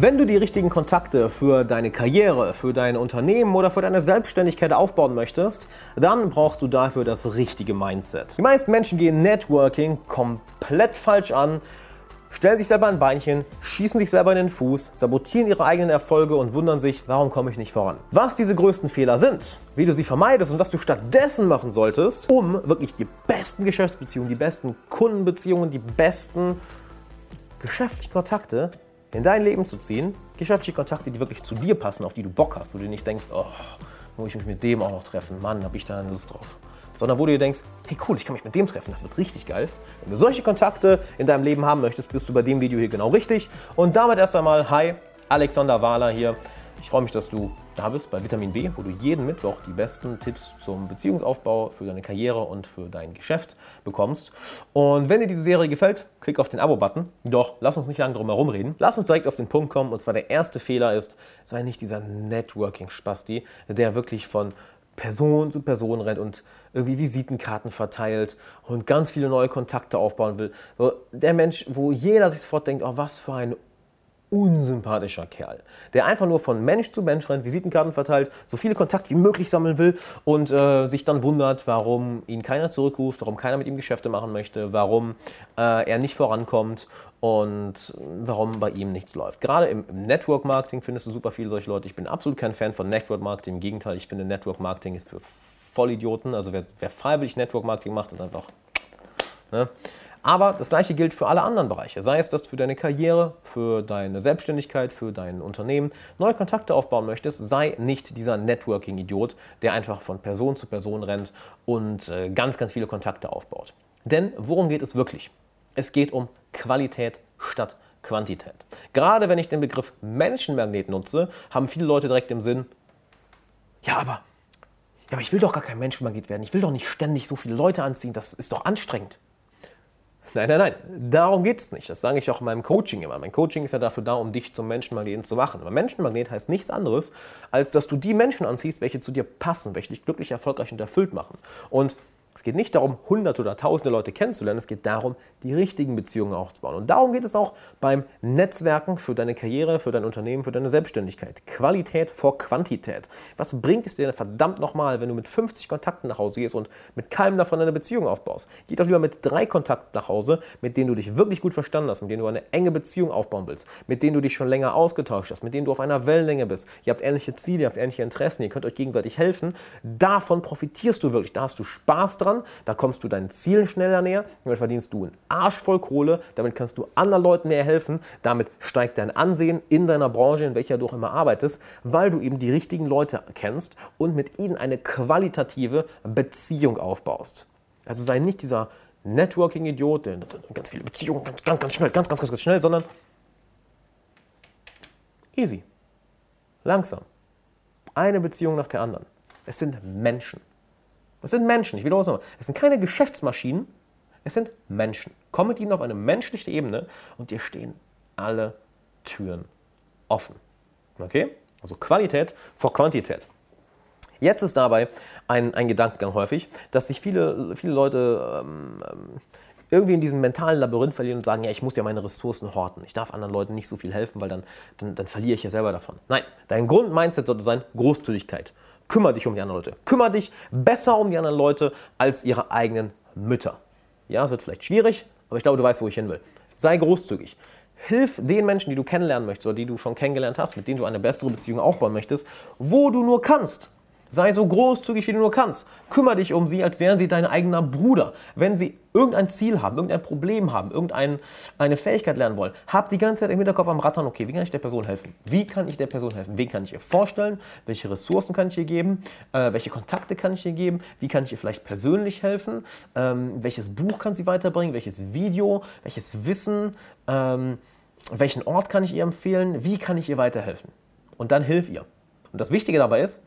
Wenn du die richtigen Kontakte für deine Karriere, für dein Unternehmen oder für deine Selbstständigkeit aufbauen möchtest, dann brauchst du dafür das richtige Mindset. Die meisten Menschen gehen Networking komplett falsch an, stellen sich selber ein Beinchen, schießen sich selber in den Fuß, sabotieren ihre eigenen Erfolge und wundern sich, warum komme ich nicht voran. Was diese größten Fehler sind, wie du sie vermeidest und was du stattdessen machen solltest, um wirklich die besten Geschäftsbeziehungen, die besten Kundenbeziehungen, die besten geschäftlichen Kontakte in dein Leben zu ziehen, geschäftliche Kontakte, die wirklich zu dir passen, auf die du Bock hast, wo du nicht denkst, oh, muss ich mich mit dem auch noch treffen, Mann, habe ich da Lust drauf. Sondern wo du dir denkst, hey cool, ich kann mich mit dem treffen, das wird richtig geil. Wenn du solche Kontakte in deinem Leben haben möchtest, bist du bei dem Video hier genau richtig. Und damit erst einmal, hi, Alexander Wahler hier. Ich freue mich, dass du da bist bei Vitamin B, wo du jeden Mittwoch die besten Tipps zum Beziehungsaufbau für deine Karriere und für dein Geschäft bekommst. Und wenn dir diese Serie gefällt, klick auf den Abo-Button. Doch lass uns nicht lange drum herum reden. Lass uns direkt auf den Punkt kommen. Und zwar der erste Fehler ist, sei nicht dieser Networking-Spasti, der wirklich von Person zu Person rennt und irgendwie Visitenkarten verteilt und ganz viele neue Kontakte aufbauen will. So, der Mensch, wo jeder sich sofort denkt, oh, was für ein unsympathischer Kerl, der einfach nur von Mensch zu Mensch rennt, Visitenkarten verteilt, so viele Kontakte wie möglich sammeln will und äh, sich dann wundert, warum ihn keiner zurückruft, warum keiner mit ihm Geschäfte machen möchte, warum äh, er nicht vorankommt und warum bei ihm nichts läuft. Gerade im, Network Marketing findest du super viele solche Leute. Ich bin absolut kein Fan von Network Marketing. Im Gegenteil, ich finde Network Marketing ist für Vollidioten. Also wer, wer freiwillig Network Marketing macht, ist einfach. Ne? Aber das gleiche gilt für alle anderen Bereiche. Sei es, dass du für deine Karriere, für deine Selbstständigkeit, für dein Unternehmen neue Kontakte aufbauen möchtest, sei nicht dieser Networking-Idiot, der einfach von Person zu Person rennt und äh, ganz, ganz viele Kontakte aufbaut. Denn worum geht es wirklich? Es geht um Qualität statt Quantität. Gerade wenn ich den Begriff Menschenmagnet nutze, haben viele Leute direkt im Sinn, ja, aber, ja, aber ich will doch gar kein Menschenmagnet werden. Ich will doch nicht ständig so viele Leute anziehen. Das ist doch anstrengend. Nein, nein, nein, darum geht es nicht. Das sage ich auch in meinem Coaching immer. Mein Coaching ist ja dafür da, um dich zum Menschenmagneten zu machen. Aber Menschenmagnet heißt nichts anderes, als dass du die Menschen anziehst, welche zu dir passen, welche dich glücklich, erfolgreich und erfüllt machen. Und es geht nicht darum, hunderte oder tausende Leute kennenzulernen, es geht darum, die richtigen Beziehungen aufzubauen. Und darum geht es auch beim Netzwerken für deine Karriere, für dein Unternehmen, für deine Selbstständigkeit. Qualität vor Quantität. Was bringt es dir denn verdammt nochmal, wenn du mit 50 Kontakten nach Hause gehst und mit keinem davon eine Beziehung aufbaust? Geh doch lieber mit drei Kontakten nach Hause, mit denen du dich wirklich gut verstanden hast, mit denen du eine enge Beziehung aufbauen willst, mit denen du dich schon länger ausgetauscht hast, mit denen du auf einer Wellenlänge bist. Ihr habt ähnliche Ziele, ihr habt ähnliche Interessen, ihr könnt euch gegenseitig helfen. Davon profitierst du wirklich. Da hast du Spaß dran dran, da kommst du deinen Zielen schneller näher, damit verdienst du einen Arsch voll Kohle, damit kannst du anderen Leuten mehr helfen, damit steigt dein Ansehen in deiner Branche, in welcher du auch immer arbeitest, weil du eben die richtigen Leute kennst und mit ihnen eine qualitative Beziehung aufbaust. Also sei nicht dieser Networking-Idiot, der ganz viele Beziehungen ganz, ganz, ganz schnell, ganz, ganz, ganz, ganz schnell, sondern easy, langsam. Eine Beziehung nach der anderen. Es sind Menschen. Es sind Menschen, ich wiederhole es nochmal. Es sind keine Geschäftsmaschinen, es sind Menschen. Komm mit ihnen auf eine menschliche Ebene und dir stehen alle Türen offen. Okay? Also Qualität vor Quantität. Jetzt ist dabei ein, ein Gedankengang häufig, dass sich viele, viele Leute ähm, ähm, irgendwie in diesem mentalen Labyrinth verlieren und sagen, ja, ich muss ja meine Ressourcen horten. Ich darf anderen Leuten nicht so viel helfen, weil dann, dann, dann verliere ich ja selber davon. Nein, dein Grundmindset sollte sein Großzügigkeit. Kümmer dich um die anderen Leute. Kümmer dich besser um die anderen Leute als ihre eigenen Mütter. Ja, es wird vielleicht schwierig, aber ich glaube, du weißt, wo ich hin will. Sei großzügig. Hilf den Menschen, die du kennenlernen möchtest oder die du schon kennengelernt hast, mit denen du eine bessere Beziehung aufbauen möchtest, wo du nur kannst. Sei so großzügig, wie du nur kannst. Kümmer dich um sie, als wären sie dein eigener Bruder. Wenn sie irgendein Ziel haben, irgendein Problem haben, irgendeine Fähigkeit lernen wollen, hab die ganze Zeit im Hinterkopf am Rattern, okay, wie kann ich der Person helfen? Wie kann ich der Person helfen? Wen kann ich ihr vorstellen? Welche Ressourcen kann ich ihr geben? Äh, welche Kontakte kann ich ihr geben? Wie kann ich ihr vielleicht persönlich helfen? Ähm, welches Buch kann sie weiterbringen? Welches Video? Welches Wissen? Ähm, welchen Ort kann ich ihr empfehlen? Wie kann ich ihr weiterhelfen? Und dann hilf ihr. Und das Wichtige dabei ist,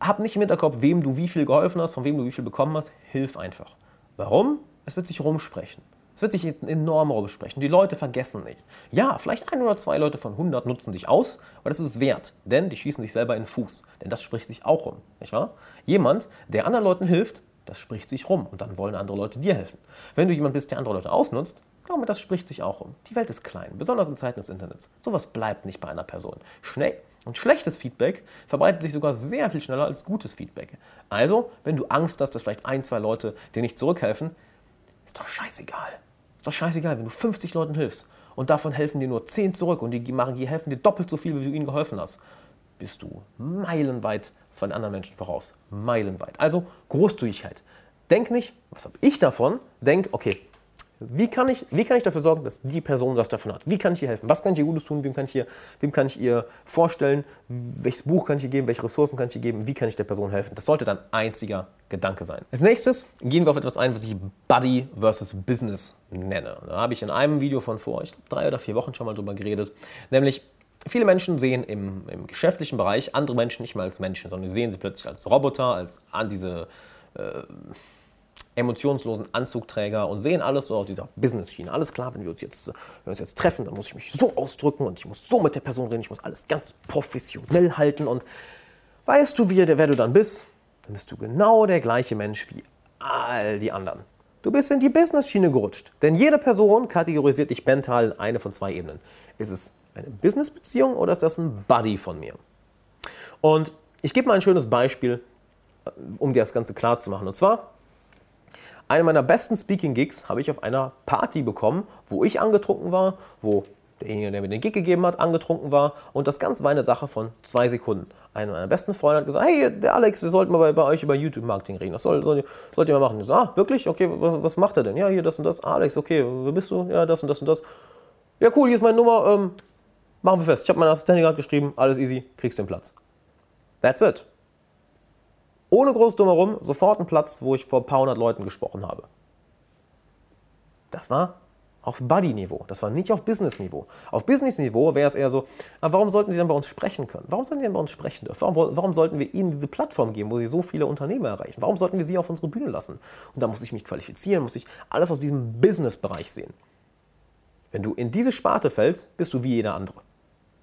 hab nicht im Hinterkopf, wem du wie viel geholfen hast, von wem du wie viel bekommen hast. Hilf einfach. Warum? Es wird sich rumsprechen. Es wird sich enorm rumsprechen. Die Leute vergessen nicht. Ja, vielleicht ein oder zwei Leute von 100 nutzen dich aus, aber das ist es wert, denn die schießen dich selber in den Fuß. Denn das spricht sich auch rum, nicht wahr? Jemand, der anderen Leuten hilft, das spricht sich rum und dann wollen andere Leute dir helfen. Wenn du jemand bist, der andere Leute ausnutzt, Glaub mir, das spricht sich auch um. Die Welt ist klein, besonders in Zeiten des Internets. Sowas bleibt nicht bei einer Person. Schnell und schlechtes Feedback verbreitet sich sogar sehr viel schneller als gutes Feedback. Also, wenn du Angst hast, dass vielleicht ein, zwei Leute dir nicht zurückhelfen, ist doch scheißegal. Ist doch scheißegal, wenn du 50 Leuten hilfst und davon helfen dir nur 10 zurück und die, machen, die helfen dir doppelt so viel, wie du ihnen geholfen hast, bist du meilenweit von anderen Menschen voraus. Meilenweit. Also Großzügigkeit. Denk nicht, was habe ich davon? Denk, okay, wie kann, ich, wie kann ich dafür sorgen, dass die Person was davon hat? Wie kann ich ihr helfen? Was kann ich ihr Gutes tun? Wem kann ich ihr, wem kann ich ihr vorstellen? Welches Buch kann ich ihr geben? Welche Ressourcen kann ich ihr geben? Wie kann ich der Person helfen? Das sollte dein einziger Gedanke sein. Als nächstes gehen wir auf etwas ein, was ich Buddy versus Business nenne. Da habe ich in einem Video von vor ich drei oder vier Wochen schon mal drüber geredet. Nämlich, viele Menschen sehen im, im geschäftlichen Bereich andere Menschen nicht mehr als Menschen, sondern sehen sie plötzlich als Roboter, als an diese. Äh, emotionslosen Anzugträger und sehen alles so aus dieser Business-Schiene. Alles klar, wenn wir, uns jetzt, wenn wir uns jetzt treffen, dann muss ich mich so ausdrücken und ich muss so mit der Person reden, ich muss alles ganz professionell halten und weißt du, wie, wer du dann bist? Dann bist du genau der gleiche Mensch wie all die anderen. Du bist in die Business-Schiene gerutscht. Denn jede Person kategorisiert dich mental in eine von zwei Ebenen. Ist es eine Business-Beziehung oder ist das ein Buddy von mir? Und ich gebe mal ein schönes Beispiel, um dir das Ganze klar zu machen. Und zwar, eine meiner besten Speaking-Gigs habe ich auf einer Party bekommen, wo ich angetrunken war, wo derjenige, der mir den Gig gegeben hat, angetrunken war. Und das Ganze war eine Sache von zwei Sekunden. Einer meiner besten Freunde hat gesagt, hey, der Alex, wir sollten mal bei, bei euch über YouTube-Marketing reden. Das soll, soll, sollt ihr mal machen. Ich so, ah, wirklich? Okay, was, was, macht er denn? Ja, hier das und das. Alex, okay, wer bist du? Ja, das und das und das. Ja, cool, hier ist meine Nummer. Ähm, machen wir fest. Ich habe meinen Assistentin gerade geschrieben, alles easy, kriegst den Platz. That's it ohne groß drumherum, sofort einen Platz, wo ich vor ein paar hundert Leuten gesprochen habe. Das war auf Buddy-Niveau, das war nicht auf Business-Niveau. Auf Business-Niveau wäre es eher so, aber warum sollten Sie dann bei uns sprechen können? Warum sollten Sie dann bei uns sprechen dürfen? Warum, warum, sollten wir Ihnen diese Plattform geben, wo Sie so viele Unternehmer erreichen? Warum sollten wir Sie auf unsere Bühne lassen? Und da muss ich mich qualifizieren, muss ich alles aus diesem Business-Bereich sehen. Wenn du in diese Sparte fällst, bist du wie jeder andere.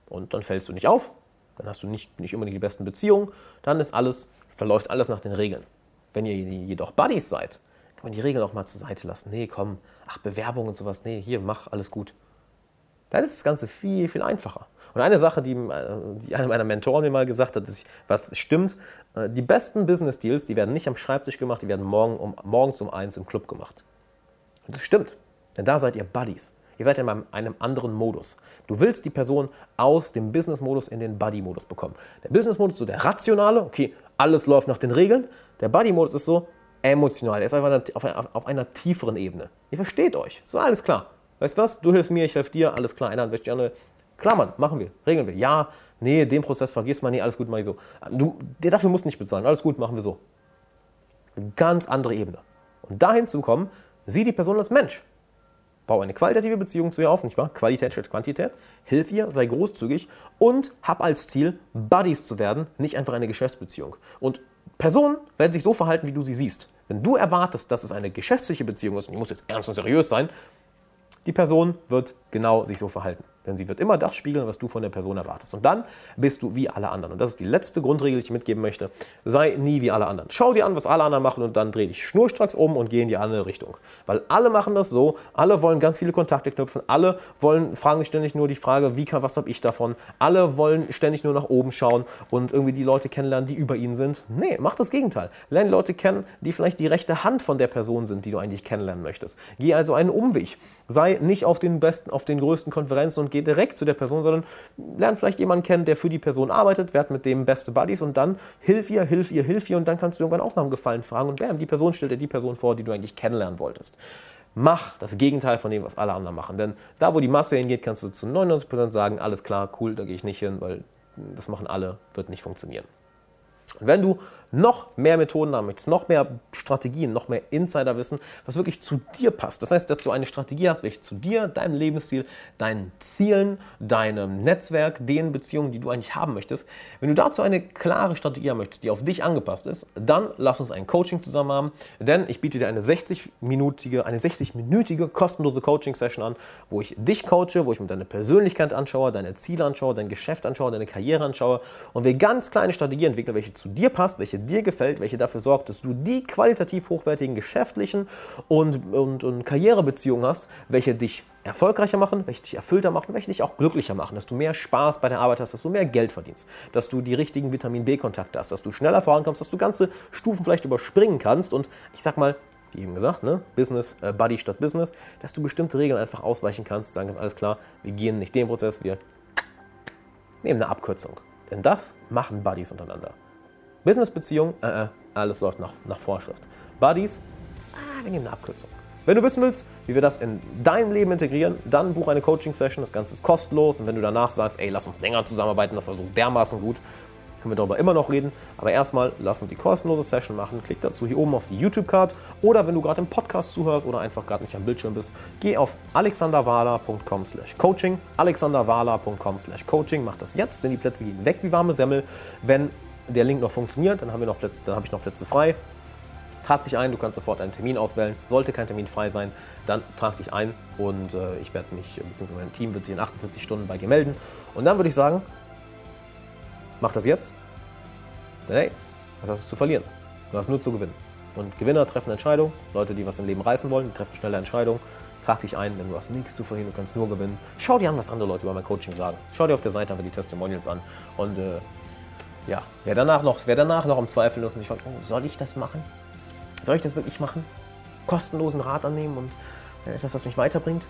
Und dann fällst du nicht auf, dann hast du nicht, nicht unbedingt die besten Beziehungen, dann ist alles verläuft alles nach den Regeln. Wenn ihr jedoch Buddies seid, kann man die Regeln auch mal zur Seite lassen. Nee, komm, ach, Bewerbung und sowas, nee, hier, mach, alles gut. Dann ist das Ganze viel, viel einfacher. Und eine Sache, die, äh, die einer meiner Mentoren mir mal gesagt hat, ist, was stimmt, äh, die besten Business Deals, die werden nicht am Schreibtisch gemacht, die werden morgen um, morgens um eins im Club gemacht. Und das stimmt, denn da seid ihr Buddies. Ihr seid in einem anderen Modus. Du willst die Person aus dem Business-Modus in den Buddy-Modus bekommen. Der Business-Modus so der rationale, okay, alles läuft nach den Regeln. Der Buddy-Modus ist so emotional, er ist einfach auf einer, auf einer tieferen Ebene. Ihr versteht euch, so alles klar. Weißt du was, du hilfst mir, ich helfe dir, alles klar, einer wäscht die andere. Klar, Mann, machen wir, regeln wir. Ja, nee, den Prozess vergisst man, nee, alles gut, mach ich so. Du, der dafür musst nicht bezahlen, alles gut, machen wir so. Eine ganz andere Ebene. Und dahin zu kommen, sieh die Person als Mensch. Bau eine qualitative Beziehung zu ihr auf, nicht wahr? Qualität statt Quantität. Hilf ihr, sei großzügig und hab als Ziel, Buddies zu werden, nicht einfach eine Geschäftsbeziehung. Und Personen werden sich so verhalten, wie du sie siehst. Wenn du erwartest, dass es eine geschäftliche Beziehung ist, und die muss jetzt ernst und seriös sein, die Person wird genau sich so verhalten. Denn sie wird immer das spiegeln, was du von der Person erwartest. Und dann bist du wie alle anderen. Und das ist die letzte Grundregel, die ich mitgeben möchte. Sei nie wie alle anderen. Schau dir an, was alle anderen machen und dann dreh dich schnurstracks um und geh in die andere Richtung. Weil alle machen das so. Alle wollen ganz viele Kontakte knüpfen. Alle wollen, fragen sich ständig nur die Frage, wie kann, was habe ich davon? Alle wollen ständig nur nach oben schauen und irgendwie die Leute kennenlernen, die über ihnen sind. Nee, mach das Gegenteil. Lerne Leute kennen, die vielleicht die rechte Hand von der Person sind, die du eigentlich kennenlernen möchtest. Geh also einen Umweg. Sei nicht auf den besten, auf den größten Konferenzen und geh direkt zu der Person, sondern lern vielleicht jemanden kennen, der für die Person arbeitet, werd mit dem beste Buddies und dann hilf ihr, hilf ihr, hilf ihr und dann kannst du irgendwann auch nach einem Gefallen fragen und bam, die Person stellt dir die Person vor, die du eigentlich kennenlernen wolltest. Mach das Gegenteil von dem, was alle anderen machen. Denn da, wo die Masse hingeht, kannst du zu 99% sagen, alles klar, cool, da gehe ich nicht hin, weil das machen alle, wird nicht funktionieren. Wenn du noch mehr Methoden haben möchtest, noch mehr Strategien, noch mehr Insiderwissen, was wirklich zu dir passt. Das heißt, dass du eine Strategie hast, welche zu dir, deinem Lebensstil, deinen Zielen, deinem Netzwerk, den Beziehungen, die du eigentlich haben möchtest. Wenn du dazu eine klare Strategie haben möchtest, die auf dich angepasst ist, dann lass uns ein Coaching zusammen haben, denn ich biete dir eine 60-minütige, eine 60-minütige kostenlose Coaching-Session an, wo ich dich coache, wo ich mir deine Persönlichkeit anschaue, deine Ziele anschaue, dein Geschäft anschaue, deine Karriere anschaue und wir ganz kleine Strategien entwickeln, welche zu dir passt, welche dir gefällt, welche dafür sorgt, dass du die qualitativ hochwertigen geschäftlichen und, und, und Karrierebeziehungen hast, welche dich erfolgreicher machen, welche dich erfüllter machen, welche dich auch glücklicher machen, dass du mehr Spaß bei der Arbeit hast, dass du mehr Geld verdienst, dass du die richtigen Vitamin B-Kontakte hast, dass du schneller vorankommst, dass du ganze Stufen vielleicht überspringen kannst und ich sag mal, wie eben gesagt, ne? Business, äh, Buddy statt Business, dass du bestimmte Regeln einfach ausweichen kannst, sagen ganz alles klar, wir gehen nicht den Prozess, wir nehmen eine Abkürzung. Denn das machen Buddies untereinander. Business-Beziehung, äh, äh, alles läuft nach, nach Vorschrift. Buddies, ah, wir nehmen eine Abkürzung. Wenn du wissen willst, wie wir das in deinem Leben integrieren, dann buch eine Coaching-Session. Das Ganze ist kostenlos. Und wenn du danach sagst, ey, lass uns länger zusammenarbeiten, das war so dermaßen gut, können wir darüber immer noch reden. Aber erstmal lass uns die kostenlose Session machen. Klick dazu hier oben auf die YouTube-Card. Oder wenn du gerade im Podcast zuhörst oder einfach gerade nicht am Bildschirm bist, geh auf alexanderwala.com slash coaching. alexanderwala.com slash coaching. Mach das jetzt, denn die Plätze gehen weg wie warme Semmel. Wenn der Link noch funktioniert, dann, haben wir noch Plätze, dann habe ich noch Plätze frei. Trag dich ein, du kannst sofort einen Termin auswählen. Sollte kein Termin frei sein, dann trag dich ein und äh, ich werde mich, beziehungsweise mein Team wird sich in 48 Stunden bei dir melden. Und dann würde ich sagen, mach das jetzt. Denn hey, was hast du zu verlieren? Du hast nur zu gewinnen. Und Gewinner treffen Entscheidungen. Leute, die was im Leben reißen wollen, treffen schnelle Entscheidungen. Trag dich ein, denn du hast nichts zu verlieren, du kannst nur gewinnen. Schau dir an, was andere Leute über mein Coaching sagen. Schau dir auf der Seite einfach die Testimonials an. Und äh, ja, wer danach, noch, wer danach noch im Zweifel ist und sich fragt, oh, soll ich das machen? Soll ich das wirklich machen? Kostenlosen Rat annehmen und äh, etwas, was mich weiterbringt?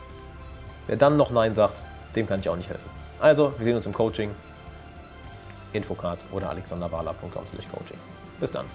Wer dann noch Nein sagt, dem kann ich auch nicht helfen. Also, wir sehen uns im Coaching. Infocard oder alexanderwala.com/coaching. Bis dann.